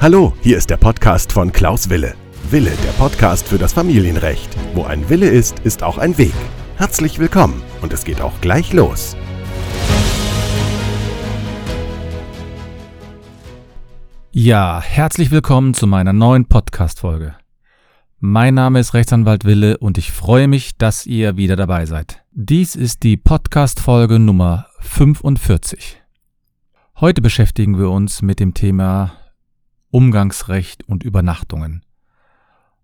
Hallo, hier ist der Podcast von Klaus Wille. Wille, der Podcast für das Familienrecht. Wo ein Wille ist, ist auch ein Weg. Herzlich willkommen und es geht auch gleich los. Ja, herzlich willkommen zu meiner neuen Podcast-Folge. Mein Name ist Rechtsanwalt Wille und ich freue mich, dass ihr wieder dabei seid. Dies ist die Podcast-Folge Nummer 45. Heute beschäftigen wir uns mit dem Thema Umgangsrecht und Übernachtungen.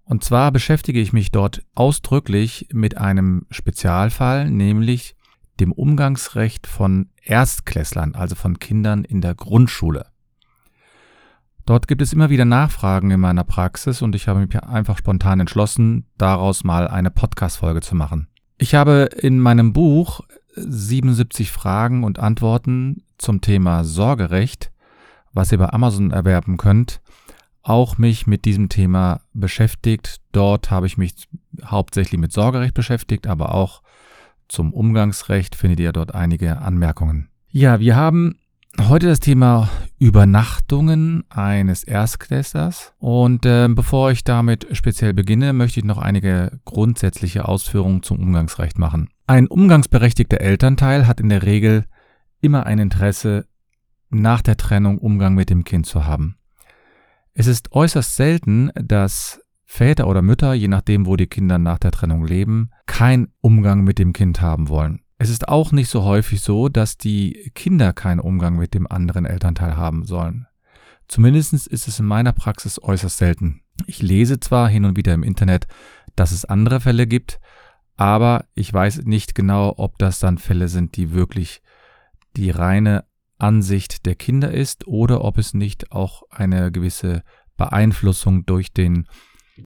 Und zwar beschäftige ich mich dort ausdrücklich mit einem Spezialfall, nämlich dem Umgangsrecht von Erstklässlern, also von Kindern in der Grundschule. Dort gibt es immer wieder Nachfragen in meiner Praxis und ich habe mich einfach spontan entschlossen, daraus mal eine Podcast-Folge zu machen. Ich habe in meinem Buch 77 Fragen und Antworten zum Thema Sorgerecht, was ihr bei Amazon erwerben könnt, auch mich mit diesem Thema beschäftigt. Dort habe ich mich hauptsächlich mit Sorgerecht beschäftigt, aber auch zum Umgangsrecht findet ihr dort einige Anmerkungen. Ja, wir haben Heute das Thema Übernachtungen eines Erstklässlers. Und äh, bevor ich damit speziell beginne, möchte ich noch einige grundsätzliche Ausführungen zum Umgangsrecht machen. Ein umgangsberechtigter Elternteil hat in der Regel immer ein Interesse, nach der Trennung Umgang mit dem Kind zu haben. Es ist äußerst selten, dass Väter oder Mütter, je nachdem, wo die Kinder nach der Trennung leben, keinen Umgang mit dem Kind haben wollen. Es ist auch nicht so häufig so, dass die Kinder keinen Umgang mit dem anderen Elternteil haben sollen. Zumindest ist es in meiner Praxis äußerst selten. Ich lese zwar hin und wieder im Internet, dass es andere Fälle gibt, aber ich weiß nicht genau, ob das dann Fälle sind, die wirklich die reine Ansicht der Kinder ist oder ob es nicht auch eine gewisse Beeinflussung durch den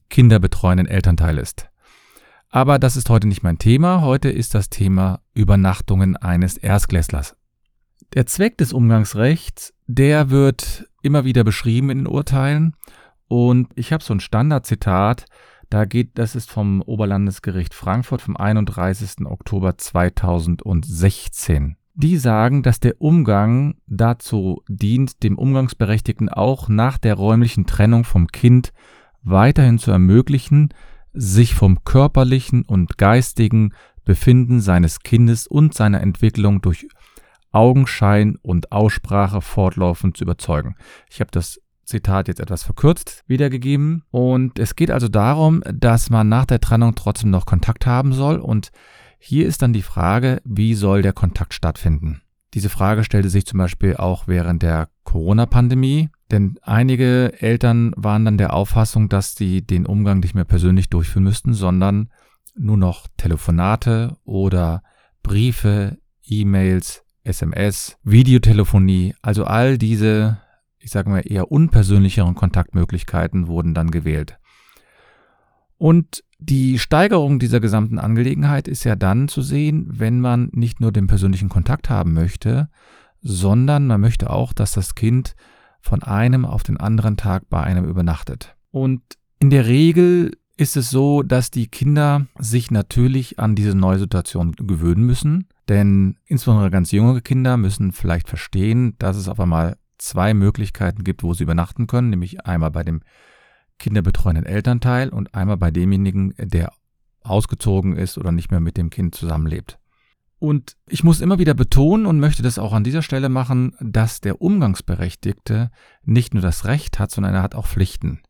kinderbetreuenden Elternteil ist. Aber das ist heute nicht mein Thema. Heute ist das Thema Übernachtungen eines Erstklässlers. Der Zweck des Umgangsrechts, der wird immer wieder beschrieben in den Urteilen. Und ich habe so ein Standardzitat, da geht, das ist vom Oberlandesgericht Frankfurt vom 31. Oktober 2016. Die sagen, dass der Umgang dazu dient, dem Umgangsberechtigten auch nach der räumlichen Trennung vom Kind weiterhin zu ermöglichen, sich vom körperlichen und geistigen Befinden seines Kindes und seiner Entwicklung durch Augenschein und Aussprache fortlaufend zu überzeugen. Ich habe das Zitat jetzt etwas verkürzt wiedergegeben. Und es geht also darum, dass man nach der Trennung trotzdem noch Kontakt haben soll. Und hier ist dann die Frage, wie soll der Kontakt stattfinden? Diese Frage stellte sich zum Beispiel auch während der Corona-Pandemie. Denn einige Eltern waren dann der Auffassung, dass sie den Umgang nicht mehr persönlich durchführen müssten, sondern nur noch Telefonate oder Briefe, E-Mails, SMS, Videotelefonie, also all diese, ich sage mal, eher unpersönlicheren Kontaktmöglichkeiten wurden dann gewählt. Und die Steigerung dieser gesamten Angelegenheit ist ja dann zu sehen, wenn man nicht nur den persönlichen Kontakt haben möchte, sondern man möchte auch, dass das Kind von einem auf den anderen Tag bei einem übernachtet. Und in der Regel ist es so, dass die Kinder sich natürlich an diese neue Situation gewöhnen müssen, denn insbesondere ganz junge Kinder müssen vielleicht verstehen, dass es auf einmal zwei Möglichkeiten gibt, wo sie übernachten können, nämlich einmal bei dem kinderbetreuenden Elternteil und einmal bei demjenigen, der ausgezogen ist oder nicht mehr mit dem Kind zusammenlebt. Und ich muss immer wieder betonen und möchte das auch an dieser Stelle machen, dass der Umgangsberechtigte nicht nur das Recht hat, sondern er hat auch Pflichten.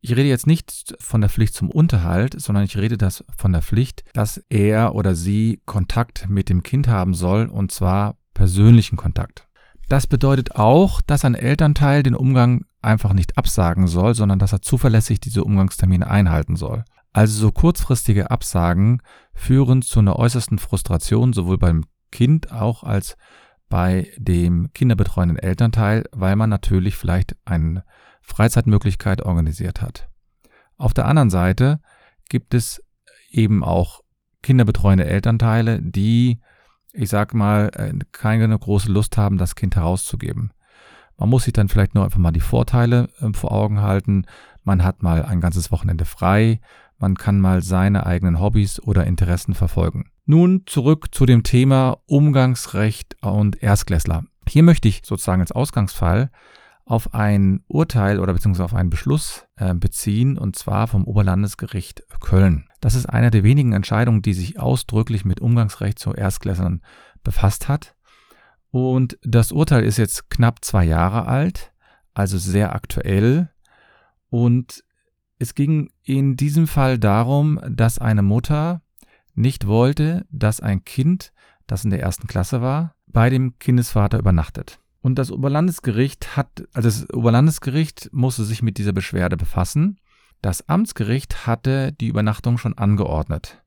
Ich rede jetzt nicht von der Pflicht zum Unterhalt, sondern ich rede das von der Pflicht, dass er oder sie Kontakt mit dem Kind haben soll, und zwar persönlichen Kontakt. Das bedeutet auch, dass ein Elternteil den Umgang einfach nicht absagen soll, sondern dass er zuverlässig diese Umgangstermine einhalten soll. Also so kurzfristige Absagen führen zu einer äußersten Frustration sowohl beim Kind auch als bei dem kinderbetreuenden Elternteil, weil man natürlich vielleicht eine Freizeitmöglichkeit organisiert hat. Auf der anderen Seite gibt es eben auch kinderbetreuende Elternteile, die, ich sag mal, äh, keine große Lust haben, das Kind herauszugeben. Man muss sich dann vielleicht nur einfach mal die Vorteile äh, vor Augen halten. Man hat mal ein ganzes Wochenende frei. Man kann mal seine eigenen Hobbys oder Interessen verfolgen. Nun zurück zu dem Thema Umgangsrecht und Erstklässler. Hier möchte ich sozusagen als Ausgangsfall auf ein Urteil oder beziehungsweise auf einen Beschluss äh, beziehen, und zwar vom Oberlandesgericht Köln. Das ist eine der wenigen Entscheidungen, die sich ausdrücklich mit Umgangsrecht zu Erstklässlern befasst hat. Und das Urteil ist jetzt knapp zwei Jahre alt, also sehr aktuell. Und es ging in diesem Fall darum, dass eine Mutter nicht wollte, dass ein Kind, das in der ersten Klasse war, bei dem Kindesvater übernachtet. Und das Oberlandesgericht hat, also das Oberlandesgericht musste sich mit dieser Beschwerde befassen. Das Amtsgericht hatte die Übernachtung schon angeordnet.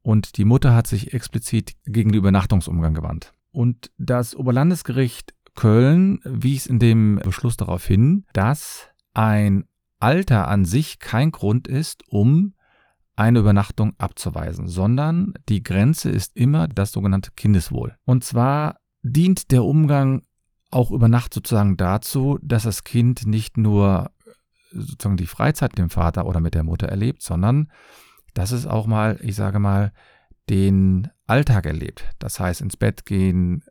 Und die Mutter hat sich explizit gegen den Übernachtungsumgang gewandt. Und das Oberlandesgericht Köln wies in dem Beschluss darauf hin, dass ein Alter an sich kein Grund ist, um eine Übernachtung abzuweisen, sondern die Grenze ist immer das sogenannte Kindeswohl. Und zwar dient der Umgang auch über Nacht sozusagen dazu, dass das Kind nicht nur sozusagen die Freizeit mit dem Vater oder mit der Mutter erlebt, sondern dass es auch mal, ich sage mal, den Alltag erlebt. Das heißt, ins Bett gehen,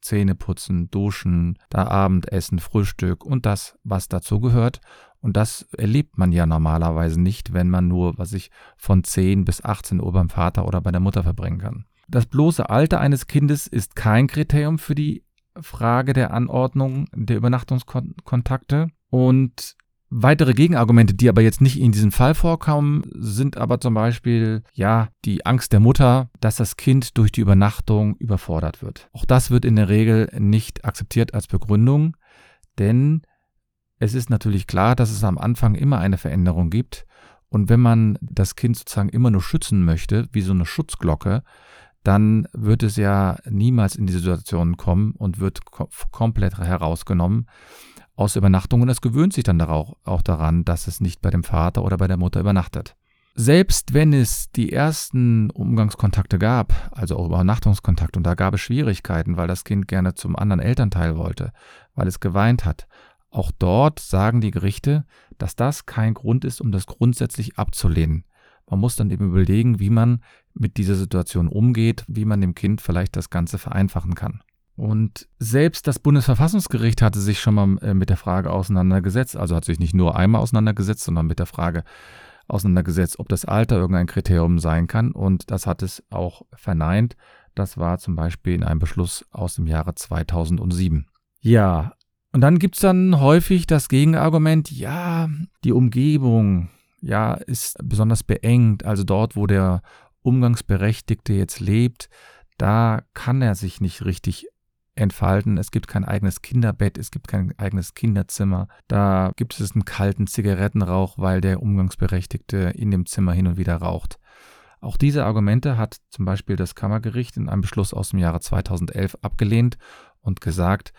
Zähne putzen, duschen, da Abendessen, Frühstück und das, was dazu gehört. Und das erlebt man ja normalerweise nicht, wenn man nur, was ich von 10 bis 18 Uhr beim Vater oder bei der Mutter verbringen kann. Das bloße Alter eines Kindes ist kein Kriterium für die Frage der Anordnung der Übernachtungskontakte. Und weitere Gegenargumente, die aber jetzt nicht in diesem Fall vorkommen, sind aber zum Beispiel, ja, die Angst der Mutter, dass das Kind durch die Übernachtung überfordert wird. Auch das wird in der Regel nicht akzeptiert als Begründung, denn es ist natürlich klar, dass es am Anfang immer eine Veränderung gibt. Und wenn man das Kind sozusagen immer nur schützen möchte, wie so eine Schutzglocke, dann wird es ja niemals in die Situation kommen und wird komplett herausgenommen aus Übernachtung und es gewöhnt sich dann auch, auch daran, dass es nicht bei dem Vater oder bei der Mutter übernachtet. Selbst wenn es die ersten Umgangskontakte gab, also auch Übernachtungskontakte, und da gab es Schwierigkeiten, weil das Kind gerne zum anderen Elternteil wollte, weil es geweint hat, auch dort sagen die Gerichte, dass das kein Grund ist, um das grundsätzlich abzulehnen. Man muss dann eben überlegen, wie man mit dieser Situation umgeht, wie man dem Kind vielleicht das Ganze vereinfachen kann. Und selbst das Bundesverfassungsgericht hatte sich schon mal äh, mit der Frage auseinandergesetzt, also hat sich nicht nur einmal auseinandergesetzt, sondern mit der Frage auseinandergesetzt, ob das Alter irgendein Kriterium sein kann. Und das hat es auch verneint. Das war zum Beispiel in einem Beschluss aus dem Jahre 2007. Ja, und dann gibt's dann häufig das Gegenargument, ja, die Umgebung, ja, ist besonders beengt. Also dort, wo der Umgangsberechtigte jetzt lebt, da kann er sich nicht richtig entfalten. Es gibt kein eigenes Kinderbett, es gibt kein eigenes Kinderzimmer. Da gibt es einen kalten Zigarettenrauch, weil der Umgangsberechtigte in dem Zimmer hin und wieder raucht. Auch diese Argumente hat zum Beispiel das Kammergericht in einem Beschluss aus dem Jahre 2011 abgelehnt und gesagt,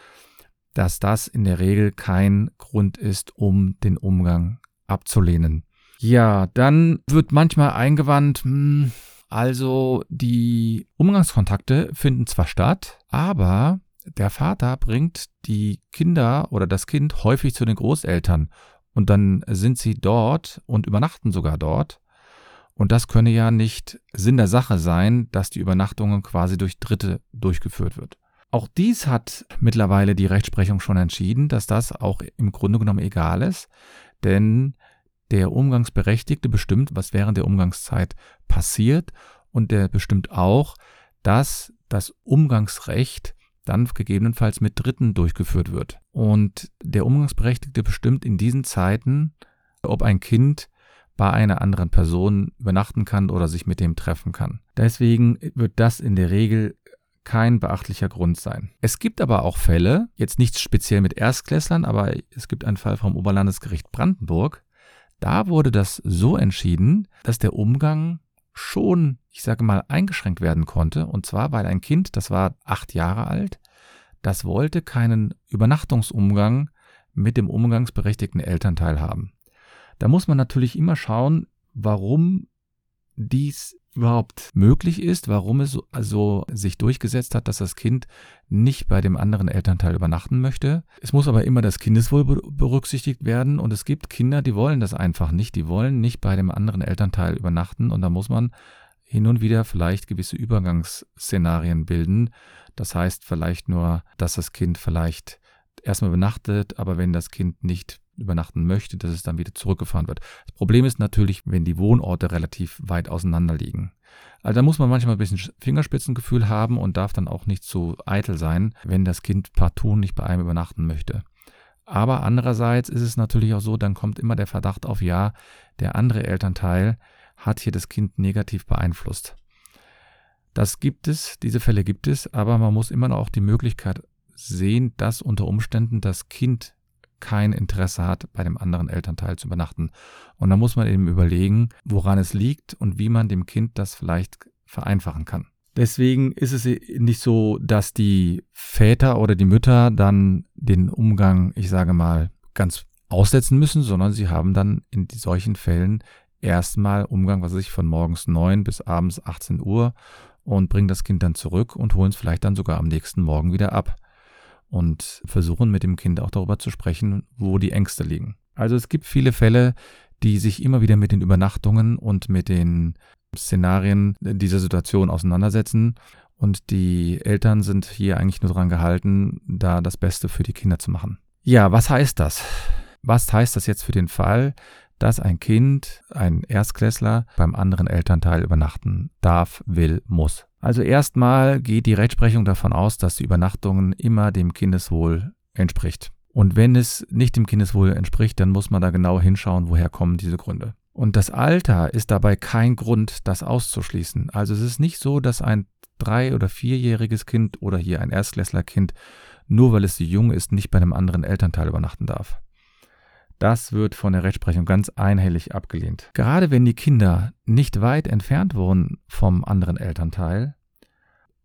dass das in der Regel kein Grund ist, um den Umgang abzulehnen. Ja, dann wird manchmal eingewandt, hm, also die Umgangskontakte finden zwar statt, aber der Vater bringt die Kinder oder das Kind häufig zu den Großeltern und dann sind sie dort und übernachten sogar dort. Und das könne ja nicht Sinn der Sache sein, dass die Übernachtungen quasi durch Dritte durchgeführt wird. Auch dies hat mittlerweile die Rechtsprechung schon entschieden, dass das auch im Grunde genommen egal ist, denn der Umgangsberechtigte bestimmt, was während der Umgangszeit passiert und der bestimmt auch, dass das Umgangsrecht dann gegebenenfalls mit Dritten durchgeführt wird. Und der Umgangsberechtigte bestimmt in diesen Zeiten, ob ein Kind bei einer anderen Person übernachten kann oder sich mit dem treffen kann. Deswegen wird das in der Regel kein beachtlicher Grund sein. Es gibt aber auch Fälle, jetzt nicht speziell mit Erstklässlern, aber es gibt einen Fall vom Oberlandesgericht Brandenburg, da wurde das so entschieden, dass der Umgang schon, ich sage mal, eingeschränkt werden konnte. Und zwar, weil ein Kind, das war acht Jahre alt, das wollte keinen Übernachtungsumgang mit dem umgangsberechtigten Elternteil haben. Da muss man natürlich immer schauen, warum dies überhaupt möglich ist, warum es so also sich durchgesetzt hat, dass das Kind nicht bei dem anderen Elternteil übernachten möchte. Es muss aber immer das Kindeswohl berücksichtigt werden und es gibt Kinder, die wollen das einfach nicht, die wollen nicht bei dem anderen Elternteil übernachten und da muss man hin und wieder vielleicht gewisse Übergangsszenarien bilden. Das heißt vielleicht nur, dass das Kind vielleicht erstmal übernachtet, aber wenn das Kind nicht übernachten möchte, dass es dann wieder zurückgefahren wird. Das Problem ist natürlich, wenn die Wohnorte relativ weit auseinander liegen. Also da muss man manchmal ein bisschen Fingerspitzengefühl haben und darf dann auch nicht zu eitel sein, wenn das Kind partout nicht bei einem übernachten möchte. Aber andererseits ist es natürlich auch so, dann kommt immer der Verdacht auf, ja, der andere Elternteil hat hier das Kind negativ beeinflusst. Das gibt es, diese Fälle gibt es, aber man muss immer noch auch die Möglichkeit sehen, dass unter Umständen das Kind kein Interesse hat, bei dem anderen Elternteil zu übernachten. Und da muss man eben überlegen, woran es liegt und wie man dem Kind das vielleicht vereinfachen kann. Deswegen ist es nicht so, dass die Väter oder die Mütter dann den Umgang, ich sage mal, ganz aussetzen müssen, sondern sie haben dann in solchen Fällen erstmal Umgang, was weiß ich, von morgens neun bis abends 18 Uhr und bringen das Kind dann zurück und holen es vielleicht dann sogar am nächsten Morgen wieder ab und versuchen mit dem Kind auch darüber zu sprechen, wo die Ängste liegen. Also es gibt viele Fälle, die sich immer wieder mit den Übernachtungen und mit den Szenarien dieser Situation auseinandersetzen. Und die Eltern sind hier eigentlich nur daran gehalten, da das Beste für die Kinder zu machen. Ja, was heißt das? Was heißt das jetzt für den Fall, dass ein Kind, ein Erstklässler, beim anderen Elternteil übernachten darf, will, muss? Also erstmal geht die Rechtsprechung davon aus, dass die Übernachtung immer dem Kindeswohl entspricht. Und wenn es nicht dem Kindeswohl entspricht, dann muss man da genau hinschauen, woher kommen diese Gründe. Und das Alter ist dabei kein Grund, das auszuschließen. Also es ist nicht so, dass ein drei- oder vierjähriges Kind oder hier ein Erstklässlerkind, nur weil es so jung ist, nicht bei einem anderen Elternteil übernachten darf. Das wird von der Rechtsprechung ganz einhellig abgelehnt. Gerade wenn die Kinder nicht weit entfernt wohnen vom anderen Elternteil,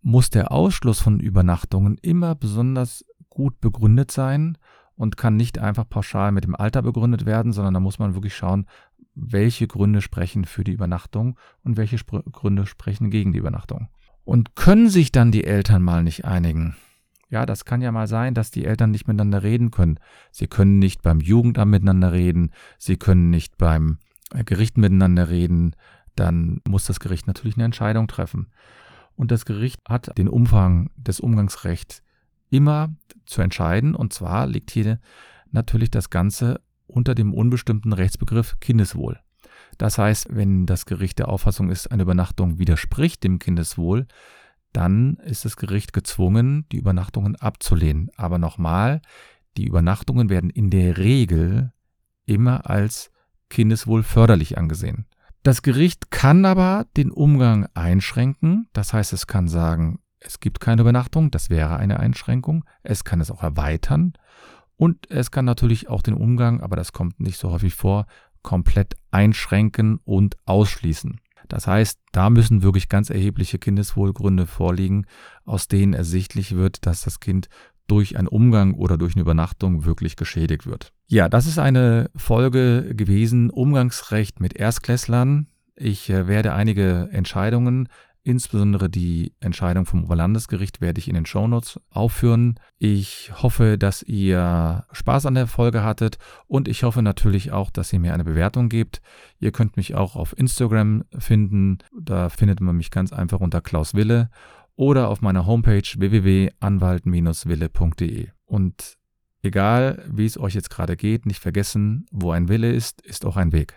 muss der Ausschluss von Übernachtungen immer besonders gut begründet sein und kann nicht einfach pauschal mit dem Alter begründet werden, sondern da muss man wirklich schauen, welche Gründe sprechen für die Übernachtung und welche Gründe sprechen gegen die Übernachtung. Und können sich dann die Eltern mal nicht einigen, ja, das kann ja mal sein, dass die Eltern nicht miteinander reden können. Sie können nicht beim Jugendamt miteinander reden, sie können nicht beim äh, Gericht miteinander reden, dann muss das Gericht natürlich eine Entscheidung treffen. Und das Gericht hat den Umfang des Umgangsrechts immer zu entscheiden, und zwar liegt hier natürlich das Ganze unter dem unbestimmten Rechtsbegriff Kindeswohl. Das heißt, wenn das Gericht der Auffassung ist, eine Übernachtung widerspricht dem Kindeswohl, dann ist das Gericht gezwungen, die Übernachtungen abzulehnen. Aber nochmal, die Übernachtungen werden in der Regel immer als Kindeswohl förderlich angesehen. Das Gericht kann aber den Umgang einschränken, das heißt es kann sagen, es gibt keine Übernachtung, das wäre eine Einschränkung, es kann es auch erweitern und es kann natürlich auch den Umgang, aber das kommt nicht so häufig vor, komplett einschränken und ausschließen. Das heißt, da müssen wirklich ganz erhebliche Kindeswohlgründe vorliegen, aus denen ersichtlich wird, dass das Kind durch einen Umgang oder durch eine Übernachtung wirklich geschädigt wird. Ja, das ist eine Folge gewesen, Umgangsrecht mit Erstklässlern. Ich äh, werde einige Entscheidungen Insbesondere die Entscheidung vom Oberlandesgericht werde ich in den Shownotes aufführen. Ich hoffe, dass ihr Spaß an der Folge hattet und ich hoffe natürlich auch, dass ihr mir eine Bewertung gebt. Ihr könnt mich auch auf Instagram finden. Da findet man mich ganz einfach unter Klaus Wille oder auf meiner Homepage www.anwalt-wille.de. Und egal, wie es euch jetzt gerade geht, nicht vergessen, wo ein Wille ist, ist auch ein Weg.